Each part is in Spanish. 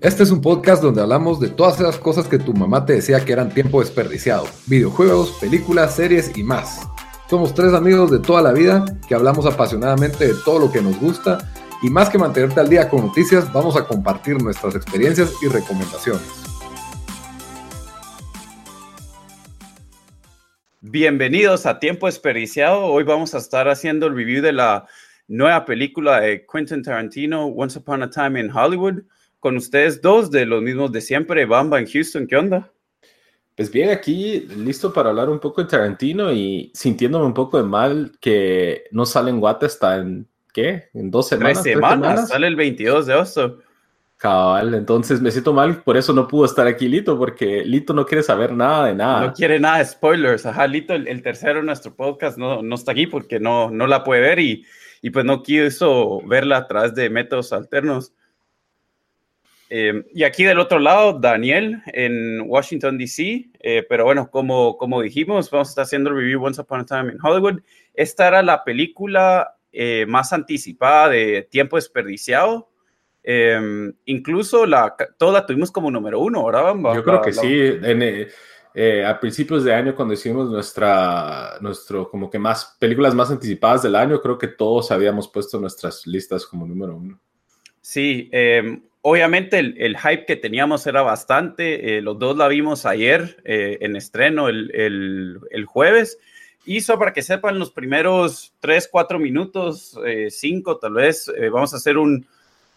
Este es un podcast donde hablamos de todas esas cosas que tu mamá te decía que eran tiempo desperdiciado. Videojuegos, películas, series y más. Somos tres amigos de toda la vida que hablamos apasionadamente de todo lo que nos gusta y más que mantenerte al día con noticias, vamos a compartir nuestras experiencias y recomendaciones. Bienvenidos a Tiempo Desperdiciado. Hoy vamos a estar haciendo el review de la nueva película de Quentin Tarantino, Once Upon a Time in Hollywood con ustedes dos de los mismos de siempre, Bamba en Houston, ¿qué onda? Pues bien, aquí listo para hablar un poco de Tarantino y sintiéndome un poco de mal que no sale en Guate hasta en, ¿qué? En dos semanas. Tres semanas, sale el 22 de agosto. Cabal, entonces me siento mal, por eso no pudo estar aquí Lito, porque Lito no quiere saber nada de nada. No quiere nada de spoilers, ajá, Lito, el, tercero de nuestro podcast no, no está aquí porque no, no la puede ver y, y pues no quiso verla a través de métodos alternos. Eh, y aquí del otro lado, Daniel en Washington, D.C. Eh, pero bueno, como, como dijimos, vamos a estar haciendo el review Once Upon a Time in Hollywood. Esta era la película eh, más anticipada de tiempo desperdiciado. incluso la, toda la tuvimos como número uno, ¿verdad? Yo creo que sí. a principios de año, cuando hicimos nuestra, nuestro, como que más películas más anticipadas del año, creo que todos habíamos puesto nuestras listas como número uno. Sí, obviamente el, hype que teníamos era bastante. Eh, los dos la vimos ayer eh, en estreno el, jueves. Y para que sepan, los primeros 3, 4 minutos, 5 eh, tal vez, vamos a hacer un,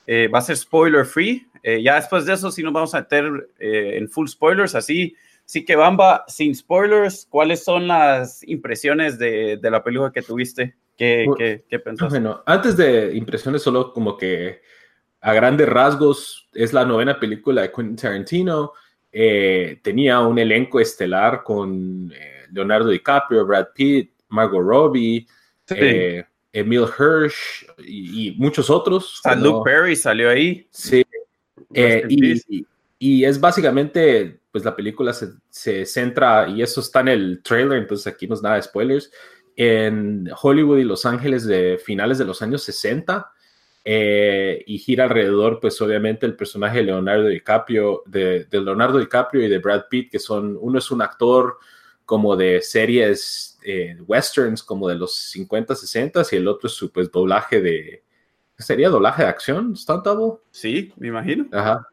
va a ser spoiler free. ya después de eso sí nos vamos a meter en full spoilers. Así, sí que Bamba, sin spoilers, ¿cuáles son las impresiones de, la película que tuviste? ¿Qué, qué, qué pensaste? Bueno, antes de impresiones, solo como que a grandes rasgos es la novena película de Quentin Tarantino. Eh, tenía un elenco estelar con eh, Leonardo DiCaprio, Brad Pitt, Margot Robbie, eh, Emil Hirsch y, muchos otros. Luke Perry salió ahí. Sí. Y, es básicamente, pues la película se, se, centra, y eso está en el trailer, entonces aquí no es nada de spoilers, en Hollywood y Los Ángeles de finales de los años 60 eh, y gira alrededor, pues obviamente el personaje de Leonardo DiCaprio, de, Leonardo DiCaprio y de Brad Pitt, que son, uno es un actor como de series eh, westerns como de los 50, 60 y el otro es su pues doblaje de, ¿sería doblaje de acción? ¿Stunt double? Sí, me imagino. Ajá.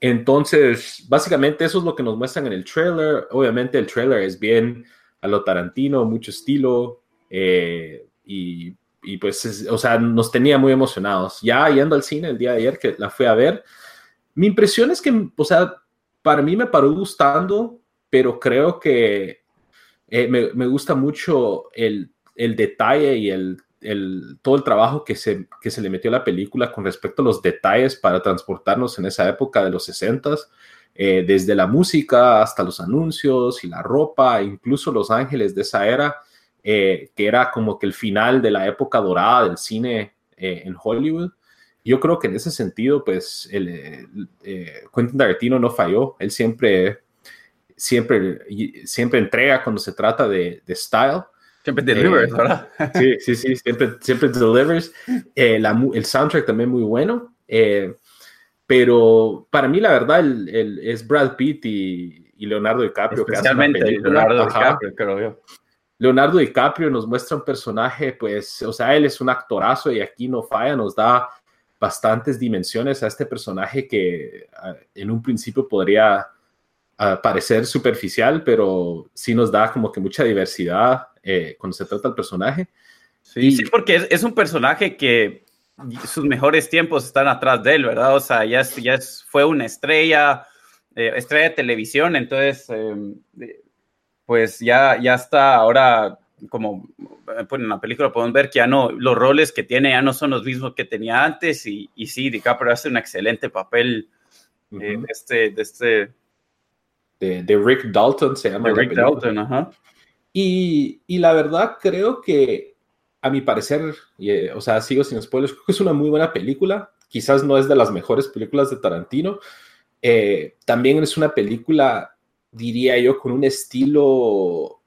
Entonces, básicamente eso es lo que nos muestran en el trailer. Obviamente el trailer es bien a lo Tarantino, mucho estilo eh, y y pues, o sea, nos tenía muy emocionados. Ya yendo al cine el día de ayer que la fui a ver, mi impresión es que, o sea, para mí me paró gustando, pero creo que eh, me, me, gusta mucho el, el detalle y el, el, todo el trabajo que se, que se le metió a la película con respecto a los detalles para transportarnos en esa época de los 60 eh, desde la música hasta los anuncios y la ropa, incluso los ángeles de esa era eh, que era como que el final de la época dorada del cine eh, en Hollywood. Yo creo que en ese sentido, pues, el, eh, Quentin Tarantino no falló. Él siempre, siempre, siempre entrega cuando se trata de, de style. Siempre delivers, ¿verdad? Sí, sí, sí, siempre, siempre delivers. el soundtrack también muy bueno. pero para mí, la verdad, el, es Brad Pitt y, y Leonardo DiCaprio. Especialmente Leonardo DiCaprio, creo yo. Leonardo DiCaprio nos muestra un personaje, pues, o sea, él es un actorazo y aquí no falla, nos da bastantes dimensiones a este personaje que en un principio podría parecer superficial, pero sí nos da como que mucha diversidad eh, cuando se trata del personaje. Sí, sí porque es, un personaje que sus mejores tiempos están atrás de él, ¿verdad? O sea, ya, ya fue una estrella, eh, estrella de televisión, entonces em, pues ya, ya está ahora como pues en la película podemos ver que ya no, los roles que tiene ya no son los mismos que tenía antes y, y sí, DiCaprio hace un excelente papel eh, de este... De, este de, Rick Dalton se llama. De Rick Dalton, ajá. Y, y, la verdad creo que a mi parecer, eh, o sea, sigo sin spoilers, creo que es una muy buena película, quizás no es de las mejores películas de Tarantino, eh, también es una película diría yo, con un estilo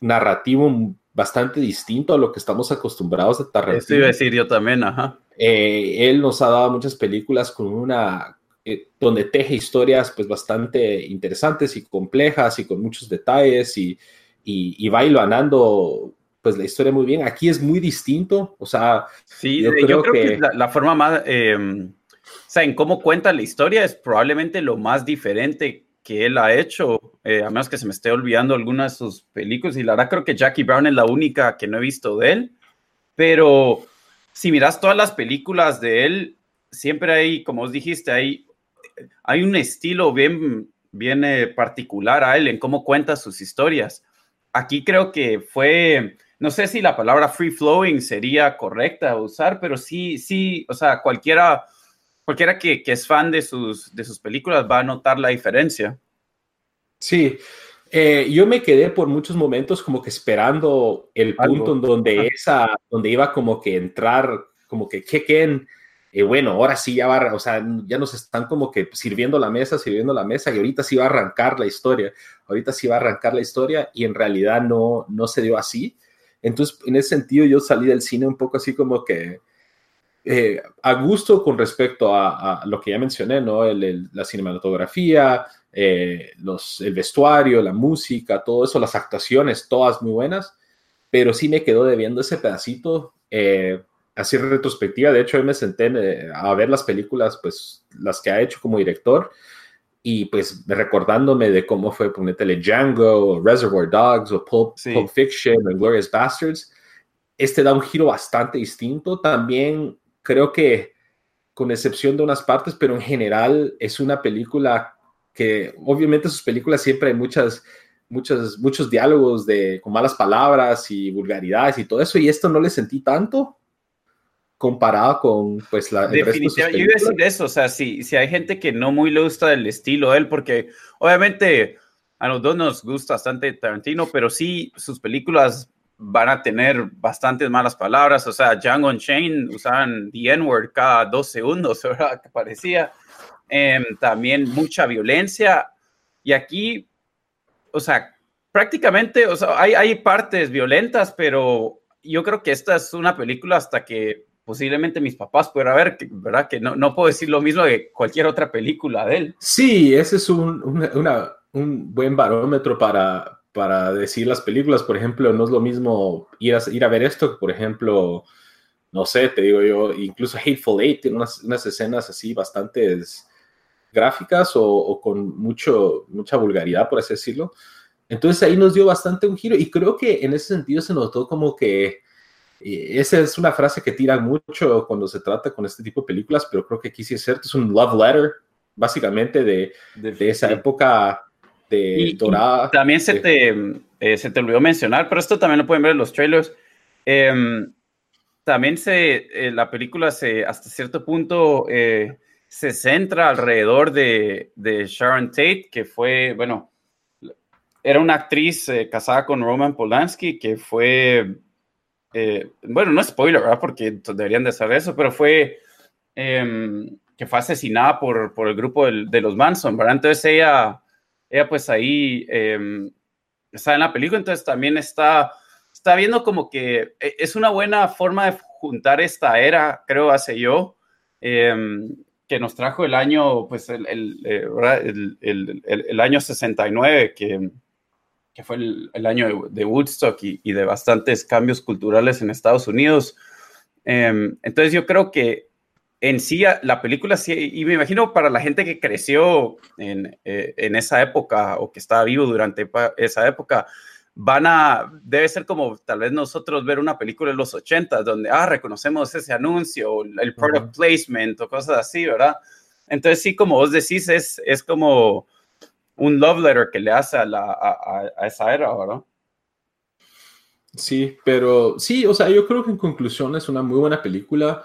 narrativo bastante distinto a lo que estamos acostumbrados de Tarantino. Eso iba a decir yo también, ajá. Eh, él nos ha dado muchas películas con una eh, donde teje historias pues bastante interesantes y complejas y con muchos detalles y, y, va ganando pues la historia muy bien. Aquí es muy distinto, o sea, sí, yo, creo, que, la, forma más, em, o sea, en cómo cuenta la historia es probablemente lo más diferente que él ha hecho, eh, a menos que se me esté olvidando algunas de sus películas, y la verdad creo que Jackie Brown es la única que no he visto de él, pero si miras todas las películas de él, siempre hay, como os dijiste, hay, hay un estilo bien, bien eh, particular a él en cómo cuenta sus historias. Aquí creo que fue, no sé si la palabra free flowing sería correcta usar, pero sí, sí, o sea, cualquiera, cualquiera que, que es fan de sus, de sus películas va a notar la diferencia. Sí, eh, yo me quedé por muchos momentos como que esperando el punto en donde esa, donde iba como que entrar, como que chequen, eh, bueno, ahora sí ya va, o sea, ya nos están como que sirviendo la mesa, sirviendo la mesa y ahorita sí va a arrancar la historia, ahorita sí va a arrancar la historia y en realidad no, no se dio así. Entonces, en ese sentido, yo salí del cine un poco así como que eh, a gusto con respecto a, lo que ya mencioné, ¿no? la cinematografía, eh, los, el vestuario, la música, todo eso, las actuaciones, todas muy buenas, pero sí me quedó debiendo ese pedacito, eh, así retrospectiva. De hecho, hoy me senté eh, a ver las películas, pues las que ha hecho como director, y pues recordándome de cómo fue, ponetele Django, Reservoir Dogs, o Pulp, Fiction, o Glorious Bastards. Este da un giro bastante distinto. También creo que, con excepción de unas partes, pero en general es una película que obviamente sus películas siempre hay muchas, muchos, muchos diálogos de, con malas palabras y vulgaridades y todo eso, y esto no le sentí tanto comparado con pues la definitivamente yo iba a decir eso o sea si, si hay gente que no muy le gusta el estilo de él porque obviamente a los dos nos gusta bastante Tarantino pero sí sus películas van a tener bastantes malas palabras o sea Django Chain usaban the N-word cada dos segundos ¿verdad? que parecía Em, también mucha violencia. Y aquí, o sea, prácticamente, o sea, hay, hay partes violentas, pero yo creo que esta es una película hasta que posiblemente mis papás pudieran ver, ¿verdad? Que no, no puedo decir lo mismo de cualquier otra película de él. Sí, ese es un, una, un buen barómetro para, para decir las películas. Por ejemplo, no es lo mismo ir a, ir a ver esto que, por ejemplo, no sé, te digo yo, incluso Hateful Eight tiene unas, unas escenas así bastantes gráficas o, con mucho, mucha vulgaridad, por así decirlo. Entonces ahí nos dio bastante un giro y creo que en ese sentido se notó como que esa es una frase que tira mucho cuando se trata con este tipo de películas, pero creo que aquí sí es cierto, es un love letter, básicamente, de, de, esa época de dorada. también se, te, eh, se te olvidó mencionar, pero esto también lo pueden ver en los trailers. Em, también se, eh, la película se, hasta cierto punto, eh, se centra alrededor de, Sharon Tate, que fue, bueno, era una actriz eh, casada con Roman Polanski, que fue, eh, bueno, no spoiler, ¿verdad? Porque deberían de saber eso, pero fue, em, que fue asesinada por, por el grupo de los Manson, ¿verdad? Entonces ella, ella pues ahí em, está en la película, entonces también está, está viendo como que eh, es una buena forma de juntar esta era, creo, hace yo. Em, que nos trajo el año, pues el, el, eh, el, el año 69, que, que fue el, año de, Woodstock y, y, de bastantes cambios culturales en Estados Unidos. Em, entonces yo creo que en sí la película, sí, y me imagino para la gente que creció en, eh, en esa época o que estaba vivo durante esa época, van a, debe ser como tal vez nosotros ver una película de los 80 donde, ah, reconocemos ese anuncio, el product placement o cosas así, ¿verdad? Entonces sí, como vos decís, es, es como un love letter que le hace a, la, a, esa era, ¿verdad? Sí, pero sí, o sea, yo creo que en conclusión es una muy buena película,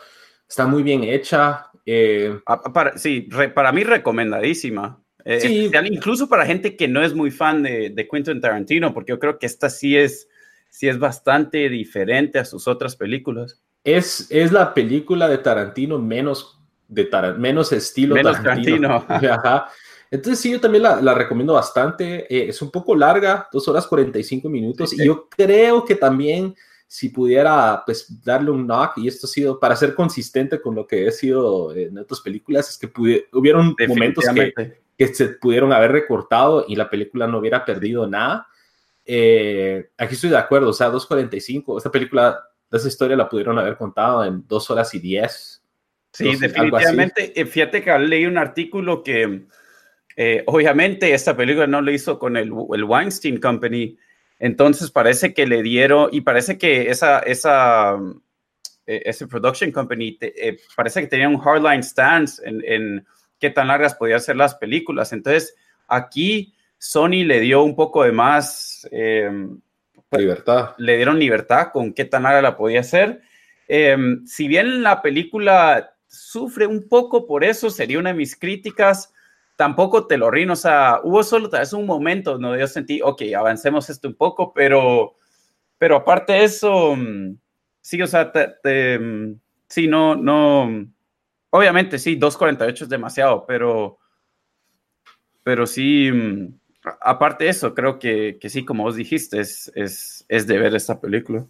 está muy bien hecha. Eh, para, sí, para mí recomendadísima. Eh, sí. incluso para gente que no es muy fan de, de, Quentin Tarantino, porque yo creo que esta sí es, sí es bastante diferente a sus otras películas. Es, es la película de Tarantino menos, de menos estilo menos Tarantino. Entonces sí, yo también la, la recomiendo bastante. Eh, es un poco larga, dos horas 45 minutos, y yo creo que también si pudiera pues darle un knock, y esto ha sido para ser consistente con lo que he sido en otras películas, es que hubieron momentos que, que, se pudieron haber recortado y la película no hubiera perdido nada. Eh, aquí estoy de acuerdo, o sea, 2.45, esta película, esa historia la pudieron haber contado en 2 horas y 10. Sí, definitivamente. Eh, fíjate que leí un artículo que eh, obviamente esta película no lo hizo con el, el Weinstein Company, entonces parece que le dieron, y parece que esa, esa, eh, ese production company, eh, parece que tenía un hardline stance en, en, qué tan largas podían ser las películas. Entonces aquí Sony le dio un poco de más em, pues, libertad. Le dieron libertad con qué tan larga la podía hacer. Em, si bien la película sufre un poco por eso, sería una de mis críticas tampoco te lo rino, o sea, hubo solo tal un momento donde yo sentí, ok, avancemos esto un poco, pero, pero aparte de eso, mm, sí, o sea, mm, sí, no, no, obviamente sí, 2.48 es demasiado, pero, pero sí, mm, aparte de eso, creo que, que sí, como vos dijiste, es, es, es de ver esta película.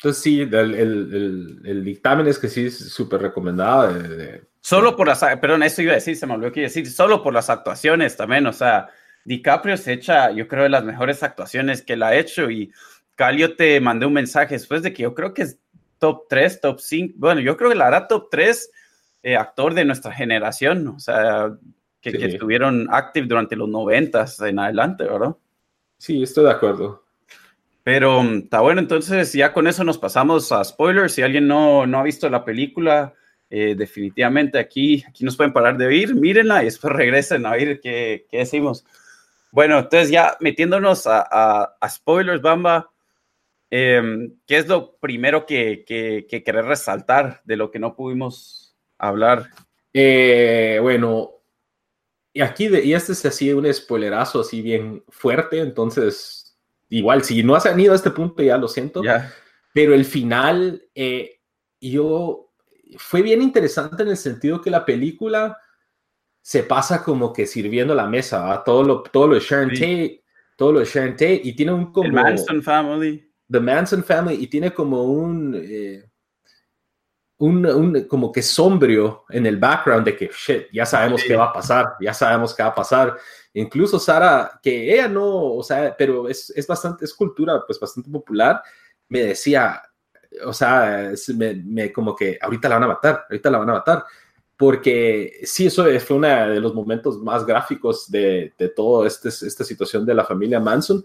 Entonces sí, el, el, el, dictamen es que sí es súper recomendado. de, Solo por las, perdón, eso iba a decir, se me olvidó que decir, solo por las actuaciones también, o sea, DiCaprio se echa, yo creo, de las mejores actuaciones que él ha hecho y Calio te mandé un mensaje después de que yo creo que es top 3, top 5, bueno, yo creo que la hará top 3 eh, actor de nuestra generación, o sea, que, que estuvieron active durante los 90 en adelante, ¿verdad? Sí, estoy de acuerdo. Pero está bueno, entonces ya con eso nos pasamos a spoilers. Si alguien no, no ha visto la película, eh, definitivamente aquí, aquí nos pueden parar de oír, mírenla y después regresen a oír qué, qué decimos. Bueno, entonces ya metiéndonos a, a, spoilers, Bamba, em, ¿qué es lo primero que, que, que, querés resaltar de lo que no pudimos hablar? Eh, bueno, y aquí, y este es así un spoilerazo así bien fuerte, entonces, igual, si no has ido a este punto, ya lo siento, pero el final, eh, yo fue bien interesante en el sentido que la película se pasa como que sirviendo la mesa, todo lo, todo lo de Sharon Tate, todo lo de Sharon Tate, y tiene un como... The Manson Family. The Manson Family, y tiene como un... Eh, un, un, como que sombrio en el background de que, shit, ya sabemos qué va a pasar, ya sabemos qué va a pasar. Incluso Sara, que ella no, o sea, pero es, es bastante, es cultura pues bastante popular, me decía, o sea, me, como que ahorita la van a matar, ahorita la van a matar, porque sí, eso fue uno de los momentos más gráficos de, de toda este, esta situación de la familia Manson.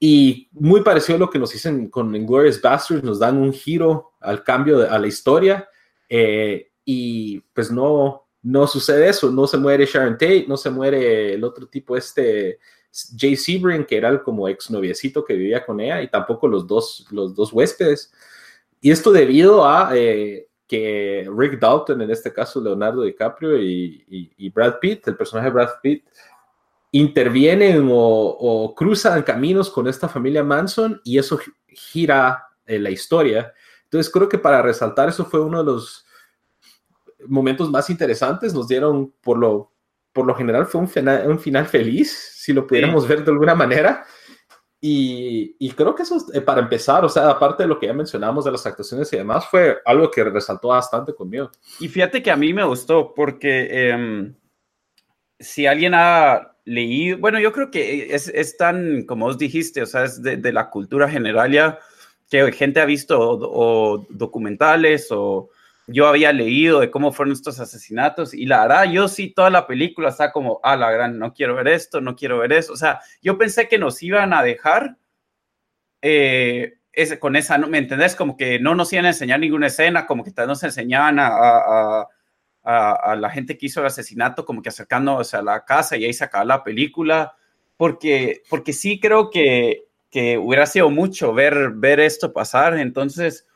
Y muy parecido a lo que nos dicen con Inglourious Basterds, nos dan un giro al cambio de, a la historia eh, y pues no, no sucede eso, no se muere Sharon Tate, no se muere el otro tipo este Jay Sebring, que era el como ex noviecito que vivía con ella, y tampoco los dos, los dos huéspedes. Y esto debido a eh, que Rick Dalton, en este caso Leonardo DiCaprio y, Brad Pitt, el personaje de Brad Pitt, intervienen o, cruzan caminos con esta familia Manson y eso gira eh, la historia. Entonces creo que para resaltar eso fue uno de los momentos más interesantes. Nos dieron, por lo, por lo general, fue un final, un final feliz, si lo pudiéramos ver de alguna manera. Y, creo que eso, eh, para empezar, o sea, aparte de lo que ya mencionamos de las actuaciones y demás, fue algo que resaltó bastante conmigo. Y fíjate que a mí me gustó porque em, si alguien ha leído, bueno, yo creo que es, es tan, como os dijiste, o sea, es de, de la cultura general ya, que gente ha visto o documentales o yo había leído de cómo fueron estos asesinatos y la verdad, yo sí, toda la película está como, ah, la gran, no quiero ver esto, no quiero ver eso. O sea, yo pensé que nos iban a dejar eh, ese, con esa, ¿me entendés? Como que no nos iban a enseñar ninguna escena, como que nos enseñaban a, a, a, a la gente que hizo el asesinato, como que acercándose a la casa y ahí se acaba la película, porque, porque sí creo que, que hubiera sido mucho ver, ver esto pasar. Entonces,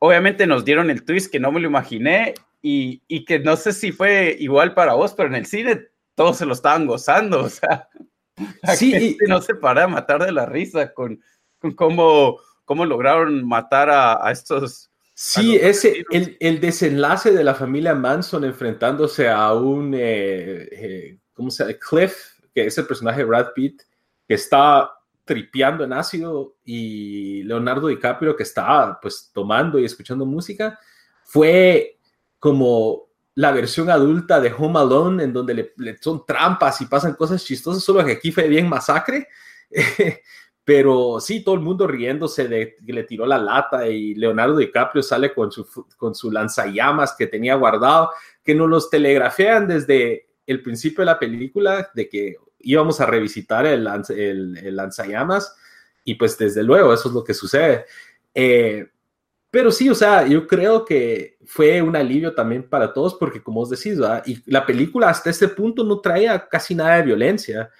obviamente nos dieron el twist que no me lo imaginé y, y, que no sé si fue igual para vos, pero en el cine todos se lo estaban gozando, o sea, sí, no se para de matar de la risa con, con cómo, cómo lograron matar a, a estos... Sí, ese, el, el, desenlace de la familia Manson enfrentándose a un, eh, eh, ¿cómo se llama? Cliff, que es el personaje de Brad Pitt, que está tripeando en ácido y Leonardo DiCaprio que estaba pues tomando y escuchando música, fue como la versión adulta de Home Alone en donde le, son trampas y pasan cosas chistosas, solo que aquí fue bien masacre. Pero sí, todo el mundo riéndose de que le tiró la lata y Leonardo DiCaprio sale con su, con su lanzallamas que tenía guardado, que nos los telegrafean desde el principio de la película, de que íbamos a revisitar el, el, lanzallamas y pues desde luego eso es lo que sucede. Eh, pero sí, o sea, yo creo que fue un alivio también para todos porque como os decís, y la película hasta este punto no traía casi nada de violencia.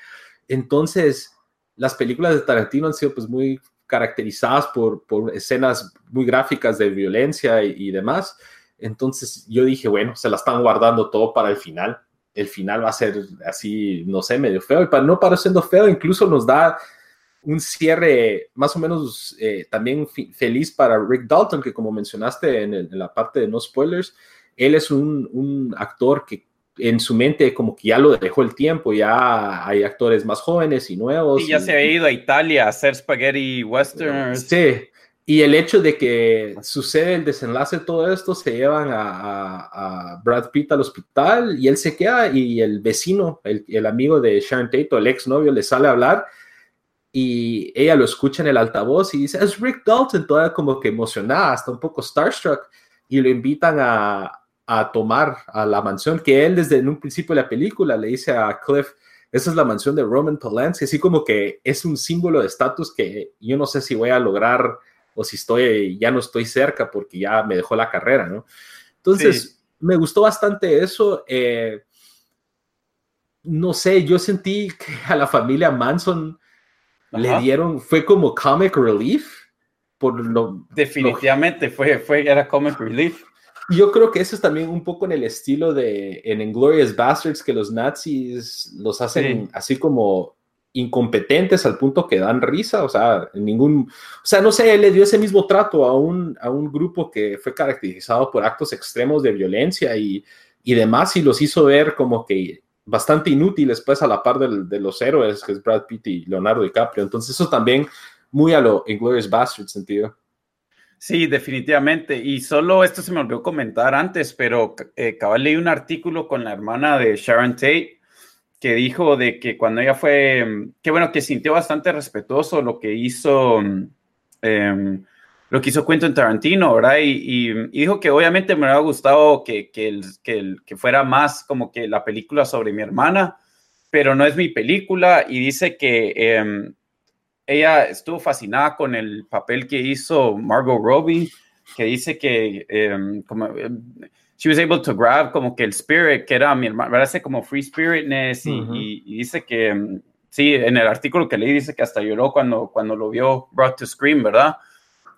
Entonces, las películas de Tarantino han sido pues muy caracterizadas por, por escenas muy gráficas de violencia y, demás. Entonces yo dije, bueno, se la están guardando todo para el final el final va a ser así, no sé, medio feo. Y para, no para siendo feo, incluso nos da un cierre más o menos eh, también feliz para Rick Dalton, que como mencionaste en, la parte de no spoilers, él es un, actor que en su mente como que ya lo dejó el tiempo, ya hay actores más jóvenes y nuevos. Y ya se ha ido a Italia a hacer spaghetti westerns. Sí, y el hecho de que sucede el desenlace de todo esto, se llevan a, Brad Pitt al hospital y él se queda y el vecino, el, amigo de Sharon Tate, el exnovio, le sale a hablar y ella lo escucha en el altavoz y dice, es Rick Dalton, toda como que emocionada, hasta un poco starstruck, y lo invitan a, tomar a la mansión que él desde en un principio de la película le dice a Cliff, esa es la mansión de Roman Polanski, así como que es un símbolo de estatus que yo no sé si voy a lograr o si estoy, ya no estoy cerca porque ya me dejó la carrera, ¿no? Entonces, me gustó bastante eso. Eh, no sé, yo sentí que a la familia Manson le dieron, fue como comic relief. Por lo, Definitivamente fue, fue, era comic relief. Yo creo que eso es también un poco en el estilo de en Inglorious Bastards, que los nazis los hacen así como incompetentes al punto que dan risa, o sea, ningún, o sea, no sé, él le dio ese mismo trato a un, a un grupo que fue caracterizado por actos extremos de violencia y, y demás, y los hizo ver como que bastante inútiles, pues, a la par de los héroes, que es Brad Pitt y Leonardo DiCaprio. Entonces, eso también muy a lo Inglourious Bastard sentido. Sí, definitivamente. Y solo esto se me olvidó comentar antes, pero eh, cabal leí un artículo con la hermana de Sharon Tate que dijo de que cuando ella fue, que bueno, que sintió bastante respetuoso lo que hizo, em, lo que hizo Quentin Tarantino, ¿verdad? Y, dijo que obviamente me hubiera gustado que, que, que fuera más como que la película sobre mi hermana, pero no es mi película y dice que em, ella estuvo fascinada con el papel que hizo Margot Robbie, que dice que em, como she was able to grab como que el spirit que era mi hermano, parece como free spiritness y, dice que, mm, sí, en el artículo que leí dice que hasta lloró cuando, cuando lo vio brought to scream, ¿verdad?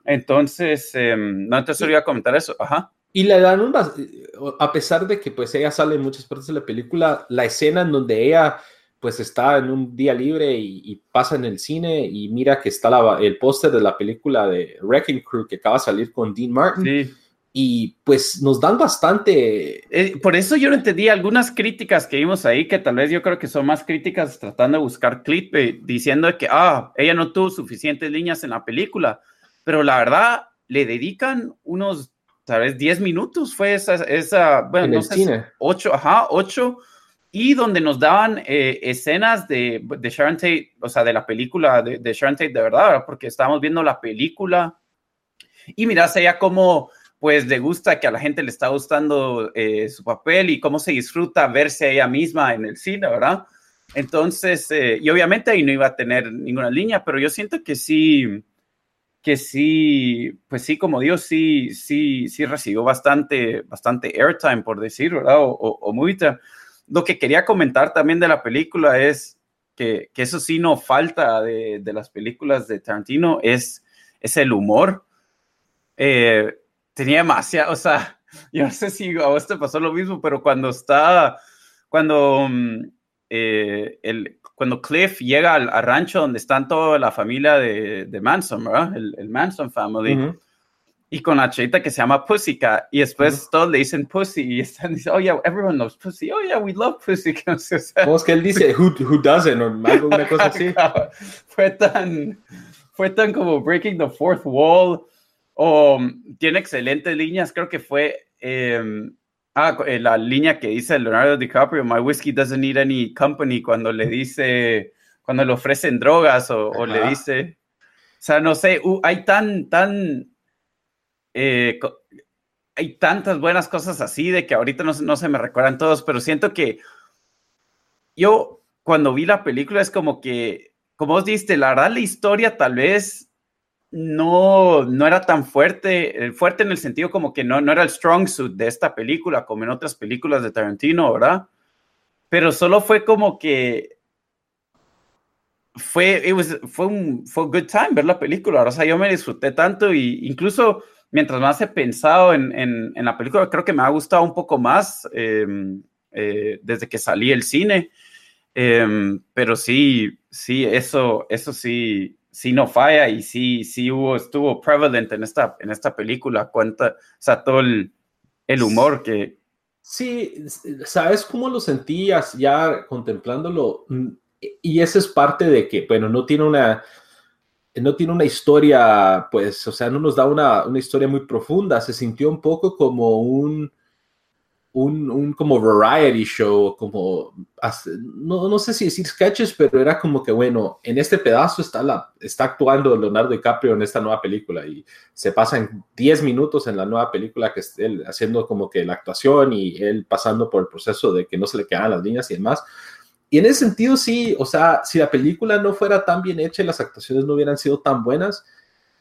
Entonces, em, no, te solo iba a comentar eso, ajá. Y le dan un, a pesar de que pues ella sale en muchas partes de la película, la escena en donde ella pues está en un día libre y, pasa en el cine y mira que está el póster de la película de Wrecking Crew que acaba de salir con Dean Martin. Sí y pues nos dan bastante... Eh, por eso yo no entendí algunas críticas que vimos ahí, que tal vez yo creo que son más críticas tratando de buscar clip, diciendo que, ah, ella no tuvo suficientes líneas en la película, pero la verdad le dedican unos, tal vez 10 minutos, fue esa, esa bueno, no sé, 8, ajá, 8, y donde nos daban eh, escenas de, de Sharon Tate, o sea, de la película de, de Sharon Tate de verdad, porque estábamos viendo la película y miras ella como pues le gusta que a la gente le está gustando eh, su papel y cómo se disfruta verse a ella misma en el cine, ¿verdad? Entonces, eh, y obviamente ahí no iba a tener ninguna línea, pero yo siento que sí, que sí, pues sí, como Dios, sí, sí, sí recibió bastante, bastante airtime, por decir, ¿verdad? O, o, muy Lo que quería comentar también de la película es que, que eso sí no falta de, de, las películas de Tarantino, es, es el humor. Eh, tenía demasiado, o sea, yo no sé si a vos te pasó lo mismo, pero cuando está, cuando, mm, eh, el, cuando Cliff llega al, rancho donde están toda la familia de, de Manson, ¿verdad? El, Manson Family. Y con la chavita que se llama Pussycat, y después todos le dicen Pussy, y están diciendo, oh yeah, everyone loves Pussy, oh yeah, we love Pussy. ¿Cómo es que él dice, who, who doesn't, o alguna cosa así? fue tan, fue tan como breaking the fourth wall, o um, tiene excelentes líneas, creo que fue... Em, ah, eh, la línea que dice Leonardo DiCaprio, My whiskey doesn't need any company, cuando le dice, cuando le ofrecen drogas o, o le dice, o sea, no sé, hay tan, tan eh, hay tantas buenas cosas así de que ahorita no, no, se me recuerdan todos, pero siento que yo cuando vi la película es como que, como vos diste, la verdad la historia tal vez no, no era tan fuerte, eh, fuerte en el sentido como que no, no era el strong suit de esta película, como en otras películas de Tarantino, ¿verdad? Pero solo fue como que fue, fue un fue good time ver la película, o sea, yo me disfruté tanto y incluso mientras más he pensado en, en, la película, creo que me ha gustado un poco más em, eh, desde que salí del cine. Em, pero sí, sí, eso, eso sí, sí no falla y sí, sí hubo, estuvo prevalent en esta, en esta película. Cuenta, o sea, todo el, el humor que... Sí, ¿sabes cómo lo sentías ya contemplándolo? Y esa es parte de que, bueno, no tiene una no tiene una historia, pues, o sea, no nos da una, una historia muy profunda. Se sintió un poco como un, un, un, como variety show, como, no, no, sé si decir sketches, pero era como que, bueno, en este pedazo está, la, está actuando Leonardo DiCaprio en esta nueva película y se pasan 10 minutos en la nueva película que él haciendo como que la actuación y él pasando por el proceso de que no se le quedan las líneas y demás. Y en ese sentido, sí, o sea, si la película no fuera tan bien hecha y las actuaciones no hubieran sido tan buenas,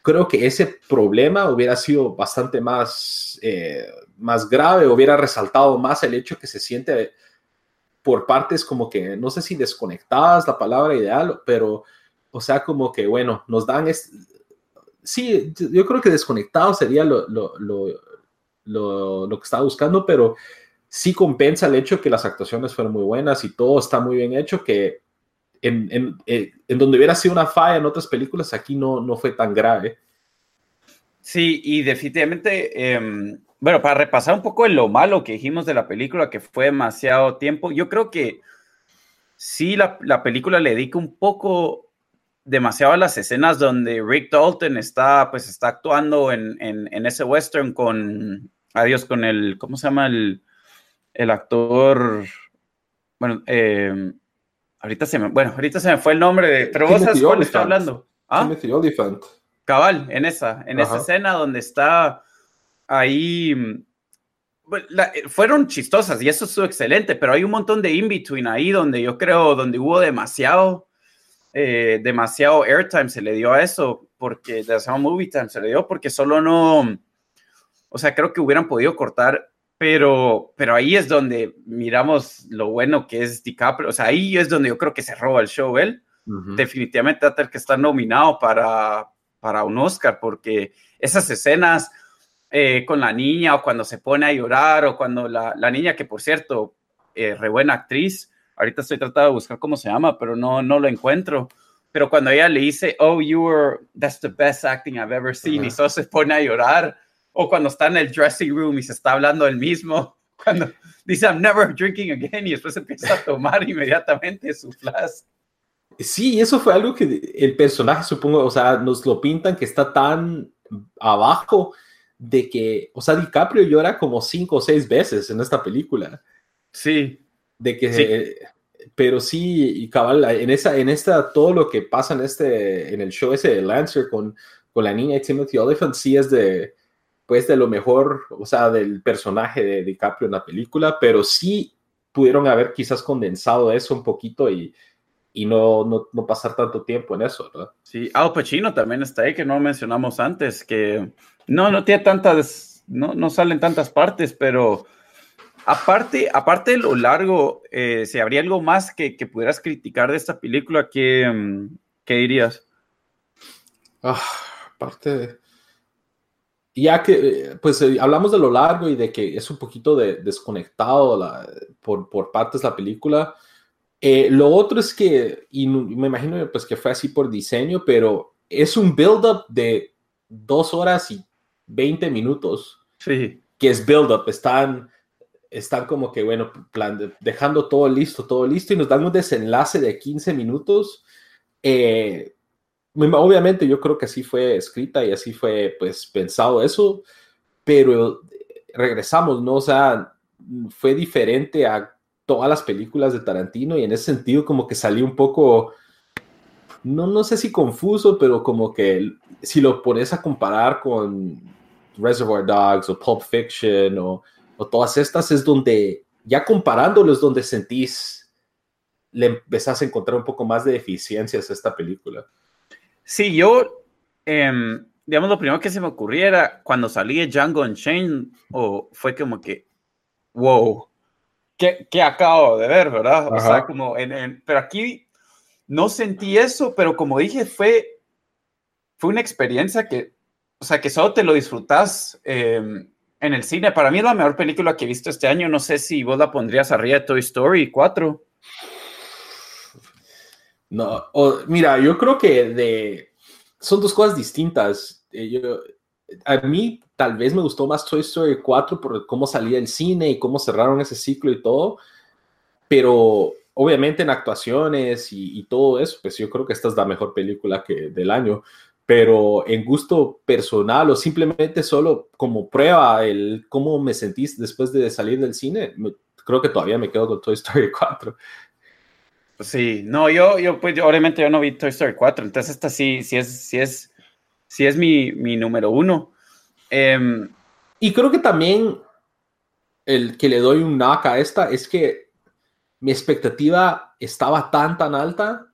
creo que ese problema hubiera sido bastante más, eh, más grave, hubiera resaltado más el hecho que se siente por partes como que, no sé si desconectadas la palabra ideal, pero, o sea, como que, bueno, nos dan, es, sí, yo creo que desconectado sería lo, lo, lo, lo, lo que estaba buscando, pero sí compensa el hecho que las actuaciones fueron muy buenas y todo está muy bien hecho, que en, en, eh, en donde hubiera sido una falla en otras películas, aquí no, no fue tan grave. Sí, y definitivamente, em, bueno, para repasar un poco en lo malo que dijimos de la película, que fue demasiado tiempo, yo creo que sí la, la película le dedica un poco demasiado a las escenas donde Rick Dalton está, pues está actuando en, en, en ese western con, adiós, con el, ¿cómo se llama? El, el actor, bueno, eh, ahorita se me, bueno, ahorita se me fue el nombre de, pero vos sabes cuál está hablando. ¿Ah? Oliphant. Cabal, en esa, en esa escena donde está ahí, fueron chistosas y eso estuvo excelente, pero hay un montón de in-between ahí donde yo creo, donde hubo demasiado, eh, demasiado airtime se le dio a eso, porque, demasiado movie time se le dio, porque solo no, o sea, creo que hubieran podido cortar pero, pero ahí es donde miramos lo bueno que es DiCaprio. O sea, ahí es donde yo creo que se roba el show él. Definitivamente va a tener que estar nominado para, para un Oscar, porque esas escenas eh, con la niña o cuando se pone a llorar o cuando la, la niña, que por cierto, eh, re buena actriz, ahorita estoy tratando de buscar cómo se llama, pero no, no lo encuentro. Pero cuando ella le dice, oh, you were, that's the best acting I've ever seen, y solo se pone a llorar o cuando está en el dressing room y se está hablando el mismo, cuando dice I'm never drinking again y después empieza a tomar inmediatamente su flask. Sí, eso fue algo que el personaje, supongo, o sea, nos lo pintan que está tan abajo de que, o sea, DiCaprio llora como cinco o seis veces en esta película. Sí. De que, pero sí, y cabal, en esa, en esta, todo lo que pasa en este, en el show ese de Lancer con, con la niña y Timothy Oliphant, sí es de, pues de lo mejor, o sea, del personaje de DiCaprio en la película, pero sí pudieron haber quizás condensado eso un poquito y, y no, no, no, pasar tanto tiempo en eso, ¿verdad? Sí, Al Pacino también está ahí, que no mencionamos antes, que no, no tiene tantas, no, no salen tantas partes, pero aparte, aparte de lo largo, eh, si habría algo más que, que, pudieras criticar de esta película, ¿qué, qué dirías? Ah, aparte de ya que, pues eh, hablamos de lo largo y de que es un poquito de, desconectado por, por, partes la película. Eh, lo otro es que, y me imagino pues que fue así por diseño, pero es un build-up de dos horas y 20 minutos. Sí. Que es build-up, están, están como que, bueno, plan, dejando todo listo, todo listo, y nos dan un desenlace de 15 minutos. Eh, obviamente yo creo que así fue escrita y así fue, pues, pensado eso, pero regresamos, ¿no? O sea, fue diferente a todas las películas de Tarantino y en ese sentido como que salió un poco, no, no sé si confuso, pero como que si lo pones a comparar con Reservoir Dogs o Pulp Fiction o, o todas estas, es donde, ya comparándolo, es donde sentís, le empezás a encontrar un poco más de deficiencias a esta película. Sí, yo, eh, digamos, lo primero que se me ocurriera cuando salí de Django Unchained, o fue como que, wow, ¿qué, acabo de ver, verdad? O sea, como en, pero aquí no sentí eso, pero como dije, fue, fue una experiencia que, o sea, que solo te lo disfrutas em, en el cine. Para mí es la mejor película que he visto este año. No sé si vos la pondrías arriba de Toy Story 4. No, mira, yo creo que son dos cosas distintas. Eh, yo, a mí tal vez me gustó más Toy Story 4 por cómo salía el cine y cómo cerraron ese ciclo y todo, pero obviamente en actuaciones y, todo eso, pues yo creo que esta es la mejor película que, del año, pero en gusto personal o simplemente solo como prueba el cómo me sentís después de salir del cine, creo que todavía me quedo con Toy Story 4. Sí, no, yo, yo pues obviamente yo no vi Toy Story 4, entonces esta sí, sí es, sí es, sí es mi, mi número uno. Em, y creo que también el que le doy un knock a esta es que mi expectativa estaba tan, tan alta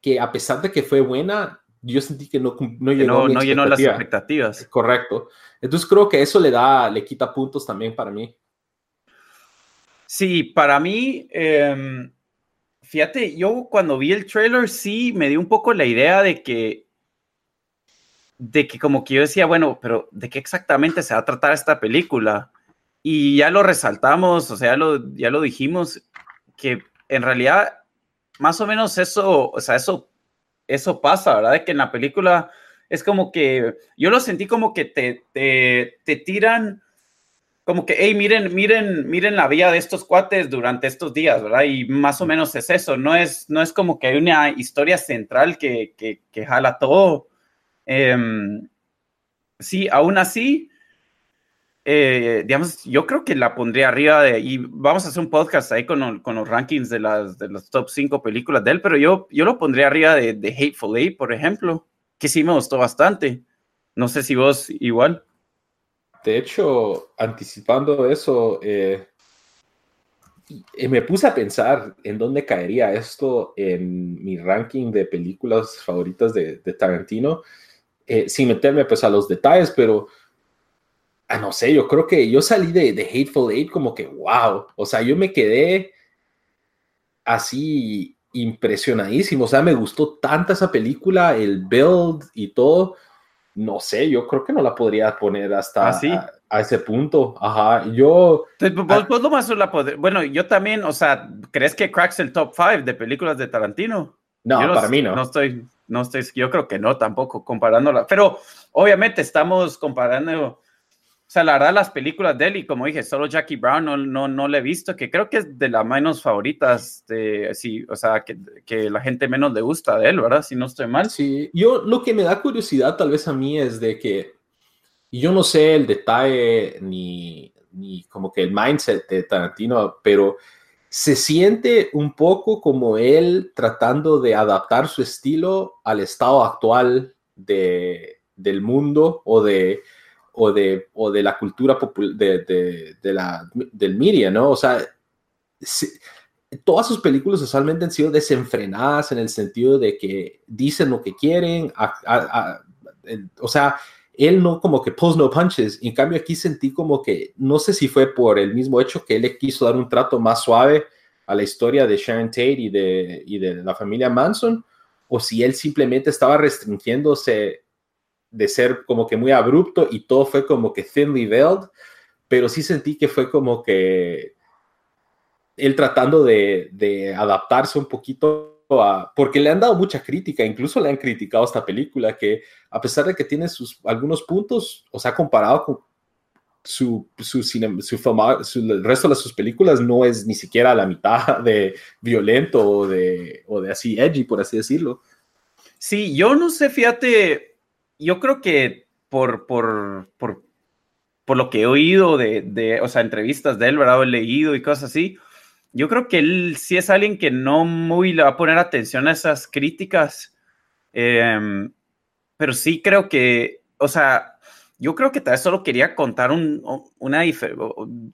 que a pesar de que fue buena, yo sentí que no, no llenó, no, llenó las expectativas. Correcto. Entonces creo que eso le da, le quita puntos también para mí. Sí, para mí, em, fíjate, yo cuando vi el trailer sí me dio un poco la idea de que de que como que yo decía, bueno, pero ¿de qué exactamente se va a tratar esta película? Y ya lo resaltamos, o sea, ya lo, ya lo dijimos, que en realidad más o menos eso, o sea, eso, eso pasa, ¿verdad? De que en la película es como que, yo lo sentí como que te, te, te tiran, como que, hey, miren, miren, miren la vida de estos cuates durante estos días, ¿verdad? Y más o menos es eso, no es, no es como que hay una historia central que, que, que jala todo, Em, sí, aún así, eh, digamos, yo creo que la pondría arriba de, y vamos a hacer un podcast ahí con, con los rankings de las de los top 5 películas de él, pero yo, yo lo pondría arriba de, de, Hateful Eight, por ejemplo, que sí me gustó bastante. No sé si vos igual. De hecho, anticipando eso, eh, me puse a pensar en dónde caería esto en mi ranking de películas favoritas de, de Tarantino. Eh, sin meterme pues a los detalles, pero ah, no sé, yo creo que yo salí de, de, Hateful Eight como que wow, o sea, yo me quedé así impresionadísimo, o sea, me gustó tanta esa película, el build y todo, no sé, yo creo que no la podría poner hasta ¿Ah, a, ese punto, ajá, yo... bueno, yo también, o sea, ¿crees que cracks el top 5 de películas de Tarantino? No, para mí no. No estoy, no estoy, yo creo que no tampoco comparándola, pero obviamente estamos comparando, o sea, la verdad las películas de él y como dije, solo Jackie Brown no, no, no le he visto, que creo que es de las menos favoritas, de, sí, o sea, que, que, la gente menos le gusta de él, ¿verdad? Si no estoy mal. Sí, yo lo que me da curiosidad tal vez a mí es de que yo no sé el detalle ni, ni como que el mindset de Tarantino, pero se siente un poco como él tratando de adaptar su estilo al estado actual de, del mundo o de, o de, o de la cultura de, de, la, del media, ¿no? O sea, todas sus películas usualmente han sido desenfrenadas en el sentido de que dicen lo que quieren, o sea, él no como que pulls no punches. En cambio, aquí sentí como que, no sé si fue por el mismo hecho que él le quiso dar un trato más suave a la historia de Sharon Tate y de, y de la familia Manson, o si él simplemente estaba restringiéndose de ser como que muy abrupto y todo fue como que thinly veiled, pero sí sentí que fue como que él tratando de, de adaptarse un poquito a, porque le han dado mucha crítica, incluso le han criticado esta película, que a pesar de que tiene sus, algunos puntos, o sea, comparado con su, su, su, su, el resto de sus películas, no es ni siquiera la mitad de violento o de, o de así edgy, por así decirlo. Sí, yo no sé, fíjate, yo creo que por, por, por, por lo que he oído de, de, o sea, entrevistas de él, ¿verdad? He leído y cosas así, yo creo que él sí es alguien que no muy le va a poner atención a esas críticas, em, pero sí creo que, o sea, yo creo que tal vez solo quería contar un, una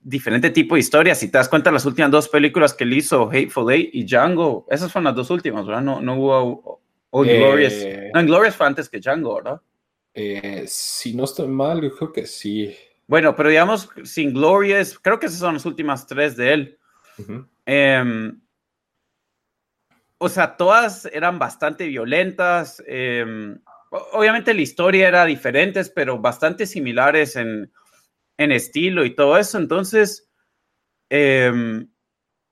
diferente tipo de historia. Si te das cuenta, las últimas dos películas que él hizo, Hateful Eight y Django, esas fueron las dos últimas, ¿verdad? No, no hubo o Glorious. Eh, no, Glorious fue antes que Django, ¿verdad? Eh, si no estoy mal, yo creo que sí. Bueno, pero digamos, sin Glorious, creo que esas son las últimas tres de él. Em, o sea, todas eran bastante violentas. Em, obviamente la historia era diferente, pero bastante similares en, estilo y todo eso. Entonces, em,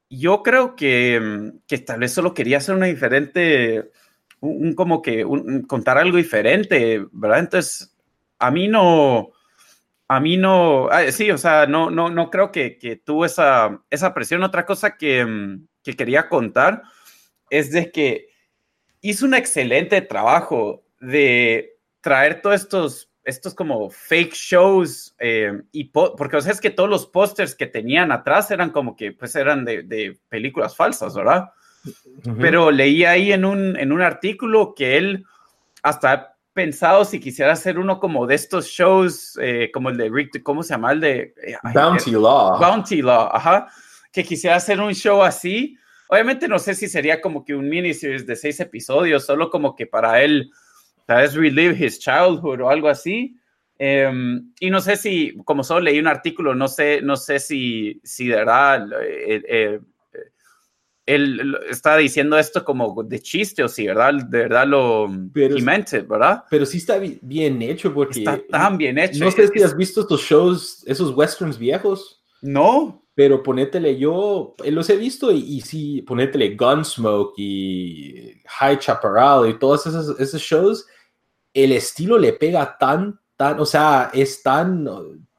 yo creo que, que, tal vez solo quería hacer una diferente, un, como que contar algo diferente, ¿verdad? Entonces, a mí no, a mí no, sí, o sea, no, no, no creo que, que tuvo esa, esa presión. Otra cosa que, mm, que, quería contar es de que hizo un excelente trabajo de traer todos estos, estos como fake shows, eh, y porque o sea, es que todos los pósters que tenían atrás eran como que pues eran de, de películas falsas, ¿verdad? Pero leí ahí en un, en un artículo que él hasta pensado si quisiera hacer uno como de estos shows, eh, como el de Rick, ¿cómo se llama? El de eh, Bounty Law. Bounty Law, ajá. Que quisiera hacer un show así. Obviamente no sé si sería como que un miniseries de seis episodios, solo como que para él, tal vez relive his childhood o algo así. Em, y no sé si, como solo leí un artículo, no sé, no sé si, si de verdad eh, él está diciendo esto como de chiste o si, ¿verdad? De verdad lo pero, ¿verdad? Pero sí está bien hecho porque... Está tan bien hecho. No sé si has visto estos shows, esos westerns viejos. No. Pero ponétele, yo eh, los he visto y, sí, ponétele Gunsmoke y High Chaparral y todos esos, esos shows, el estilo le pega tan, tan, o sea, es tan...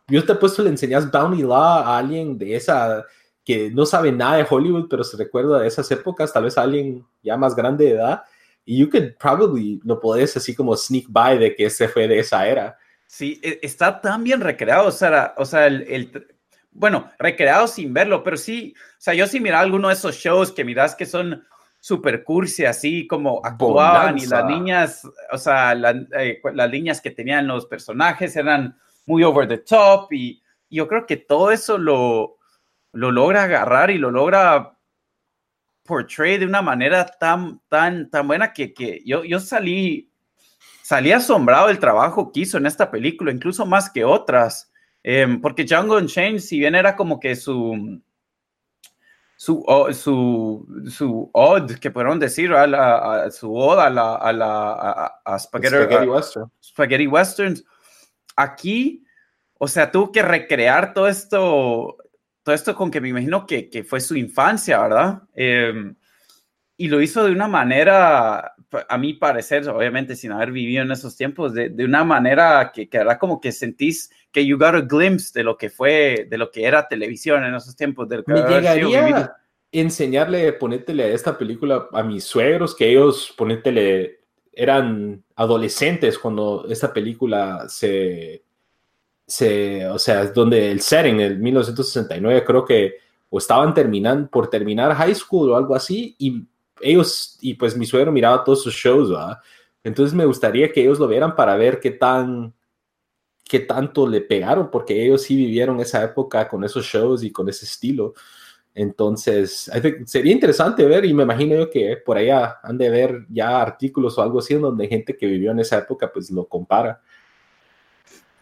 Yo te he puesto, le enseñas Bounty Law a alguien de esa que no sabe nada de Hollywood, pero se recuerda de esas épocas, tal vez alguien ya más grande de edad, y you could probably lo podés así como sneak by de que ese fue de esa era. Sí, e, está tan bien recreado, Sara, o sea, el, bueno, recreado sin verlo, pero sí, o sea, yo sí miraba alguno de esos shows que miras que son super cursi, así como actuaban y las niñas, o sea, eh, las niñas que tenían los personajes eran muy over the top y yo creo que todo eso lo, lo logra agarrar y lo logra portray de una manera tan, tan, tan buena que, que yo, yo salí, salí asombrado del trabajo que hizo en esta película, incluso más que otras, em, porque Django Unchained, si bien era como que su, su, su, su odd, que pudieron decir, a, la, su odd a la, a la a, spaghetti, Western. spaghetti Westerns, aquí, o sea, tuvo que recrear todo esto, todo esto con que me imagino que, que fue su infancia, ¿verdad? Em, y lo hizo de una manera, a mi parecer, obviamente sin haber vivido en esos tiempos, de, de una manera que, que era como que sentís que you got a glimpse de lo que fue, de lo que era televisión en esos tiempos. De me llegaría enseñarle, ponétele a esta película a mis suegros, que ellos, ponétele, eran adolescentes cuando esta película se, se, o sea, es donde el setting, el 1969, creo que o estaban terminando, por terminar high school o algo así, y ellos, y pues mi suegro miraba todos sus shows, ¿verdad? Entonces me gustaría que ellos lo vieran para ver qué tan, qué tanto le pegaron, porque ellos sí vivieron esa época con esos shows y con ese estilo. Entonces, sería interesante ver y me imagino yo que por allá han de ver ya artículos o algo así en donde gente que vivió en esa época pues lo compara.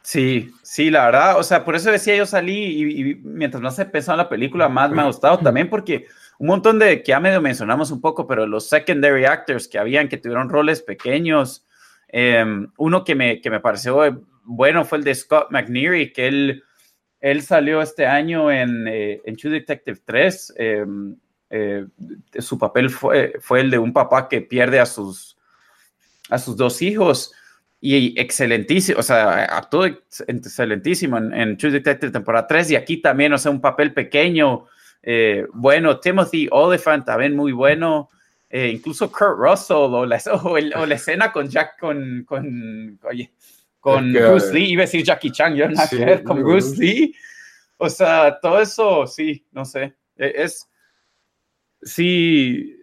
Sí, sí, la verdad, o sea, por eso decía yo salí y, mientras más he pensado en la película, más me ha gustado también porque un montón de, que ya medio mencionamos un poco, pero los secondary actors que habían, que tuvieron roles pequeños, em, uno que me, que me pareció bueno fue el de Scott McNeary, que él, él salió este año en, eh, en True Detective 3, em, Eh, su papel fue, fue el de un papá que pierde a sus, a sus dos hijos y excelentísimo, o sea, actuó excelentísimo en, True Detective temporada 3 y aquí también, o sea, un papel pequeño, eh, bueno, Timothy Oliphant también muy bueno, eh, incluso Kurt Russell o la, o, la, escena con Jack, con, con, oye, con Bruce Lee, iba a decir Jackie Chan, yo no sí, con Bruce Lee, o sea, todo eso, sí, no sé, e, es, sí,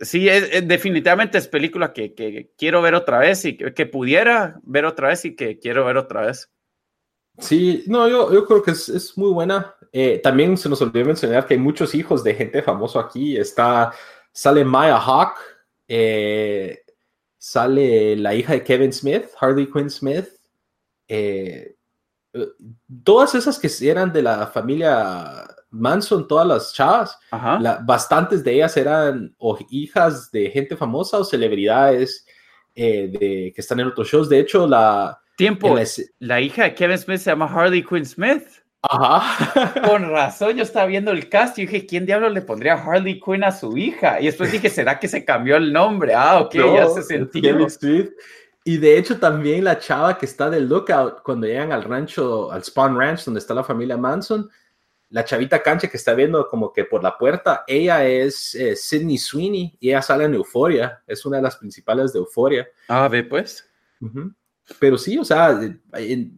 sí, definitivamente es película que, quiero ver otra vez y que, pudiera ver otra vez y que quiero ver otra vez. Sí, no, yo, creo que es, muy buena. Eh, también se nos olvidó mencionar que hay muchos hijos de gente famoso aquí. Está, sale Maya Hawk, eh, sale la hija de Kevin Smith, Harley Quinn Smith. Eh, todas esas que eran de la familia Manson, todas las chavas, bastantes de ellas eran o hijas de gente famosa o celebridades eh, de, que están en otros shows. De hecho, la... Tiempo, la, hija de Kevin Smith se llama Harley Quinn Smith. Ajá. Con razón, yo estaba viendo el cast y dije, ¿quién diablo le pondría Harley Quinn a su hija? Y después dije, ¿será que se cambió el nombre? Ah, ok, ya se sentió. Y de hecho también la chava que está del lookout cuando llegan al rancho, al Spawn Ranch, donde está la familia Manson, la chavita cancha que está viendo como que por la puerta, ella es Sidney eh, Sydney Sweeney y ella sale en Euforia, es una de las principales de Euforia. Ah, ve pues. Pero sí, o sea, el,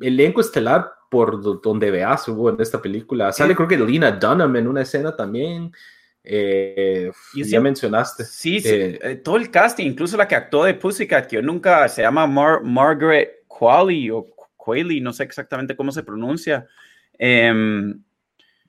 elenco estelar por donde veas hubo en esta película. Sale creo que Lena Dunham en una escena también. Eh, ya mencionaste. Sí, sí eh, todo el casting, incluso la que actuó de Pussycat, que yo nunca se llama Margaret Qualley o Qualley, no sé exactamente cómo se pronuncia. Eh,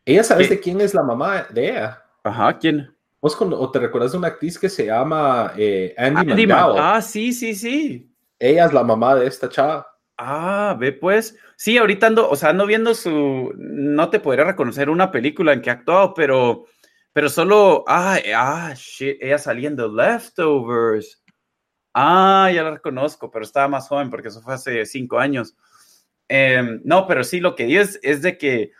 ¿Ella sabes de quién es la mamá de ella? Ajá, ¿quién? ¿Vos o te recuerdas de una actriz que se llama eh, Andy, Andy Ah, sí, sí, sí. Ella es la mamá de esta chava. Ah, ve pues. Sí, ahorita ando, o sea, ando viendo su. No te podría reconocer una película en que ha actuado, pero, pero solo. Ah, ah, shit, ella saliendo Leftovers. Ah, ya la reconozco, pero estaba más joven porque eso fue hace cinco años. Em, no, pero sí, lo que digo es, es de que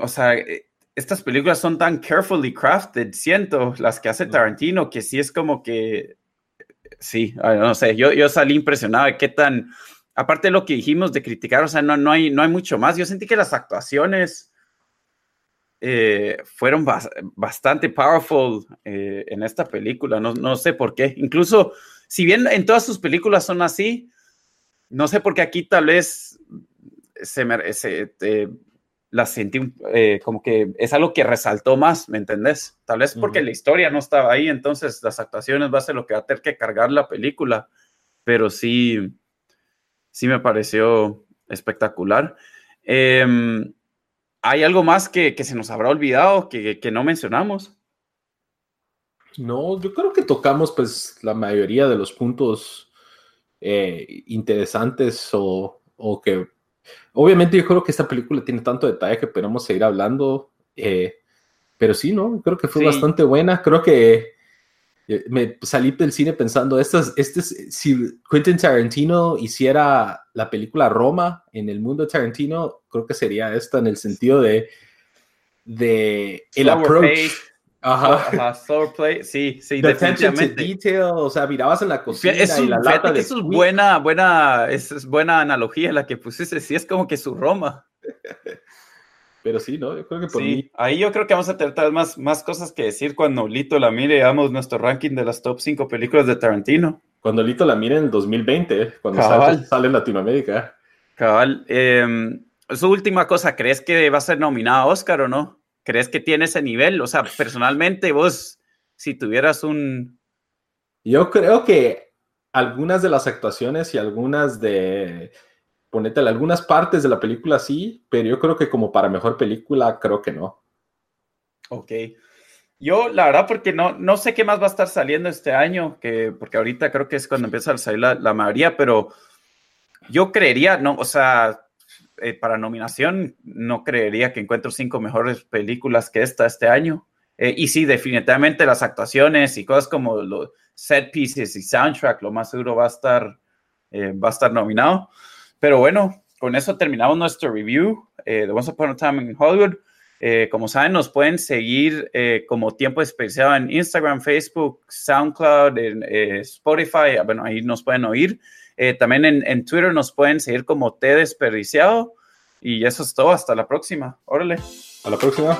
o sea, eh, estas películas son tan carefully crafted, siento, las que hace Tarantino, que sí es como que, sí, no sé, yo, yo salí impresionado de qué tan, aparte de lo que dijimos de criticar, o sea, no, no, hay, no hay mucho más. Yo sentí que las actuaciones eh, fueron bastante powerful eh, en esta película, no, no sé por qué. Incluso, si bien en todas sus películas son así, no sé por qué aquí tal vez se, merece la sentí eh, como que es algo que resaltó más, ¿me entendés? Tal vez porque la historia no estaba ahí, entonces las actuaciones va a ser lo que va a tener que cargar la película, pero sí, sí me pareció espectacular. Em, ¿Hay algo más que, se nos habrá olvidado, que, no mencionamos? No, yo creo que tocamos pues la mayoría de los puntos eh, interesantes o, o que Obviamente yo creo que esta película tiene tanto detalle que podemos seguir hablando, eh, pero sí, ¿no? Creo que fue bastante buena. Creo que eh, me salí del cine pensando, estas, este, si Quentin Tarantino hiciera la película Roma en el mundo de Tarantino, creo que sería esta en el sentido de, de el approach. Ajá. play, sí, sí, definitivamente. detail, o sea, mirabas en la cocina es y la lata que eso es buena, buena, es, buena analogía la que pusiste, sí, es como que su Roma. Pero sí, ¿no? Yo creo que por sí, ahí yo creo que vamos a tener más, más cosas que decir cuando Lito la mire y hagamos nuestro ranking de las top 5 películas de Tarantino. Cuando Lito la mire en el 2020, cuando sale, sale, en Latinoamérica. Cabal. Eh, su última cosa, ¿crees que va a ser nominada a Oscar o no? ¿Crees que tiene ese nivel? O sea, personalmente vos, si tuvieras un... Yo creo que algunas de las actuaciones y algunas de... Ponete algunas partes de la película sí, pero yo creo que como para mejor película, creo que no. Ok. Yo, la verdad, porque no, no sé qué más va a estar saliendo este año, que, porque ahorita creo que es cuando empieza a salir la, la mayoría, pero yo creería, no, o sea, eh, para nominación, no creería que encuentro cinco mejores películas que esta este año. Eh, y sí, definitivamente las actuaciones y cosas como los set pieces y soundtrack, lo más seguro va a estar, eh, va a estar nominado. Pero bueno, con eso terminamos nuestro review de Once Upon a Time in Hollywood. Como saben, nos pueden seguir como Tiempo Especial en Instagram, Facebook, SoundCloud, Spotify. Bueno, ahí nos pueden oír. También en, en, Twitter nos pueden seguir como T Desperdiciado. Y eso es todo. Hasta la próxima. Órale. A la próxima.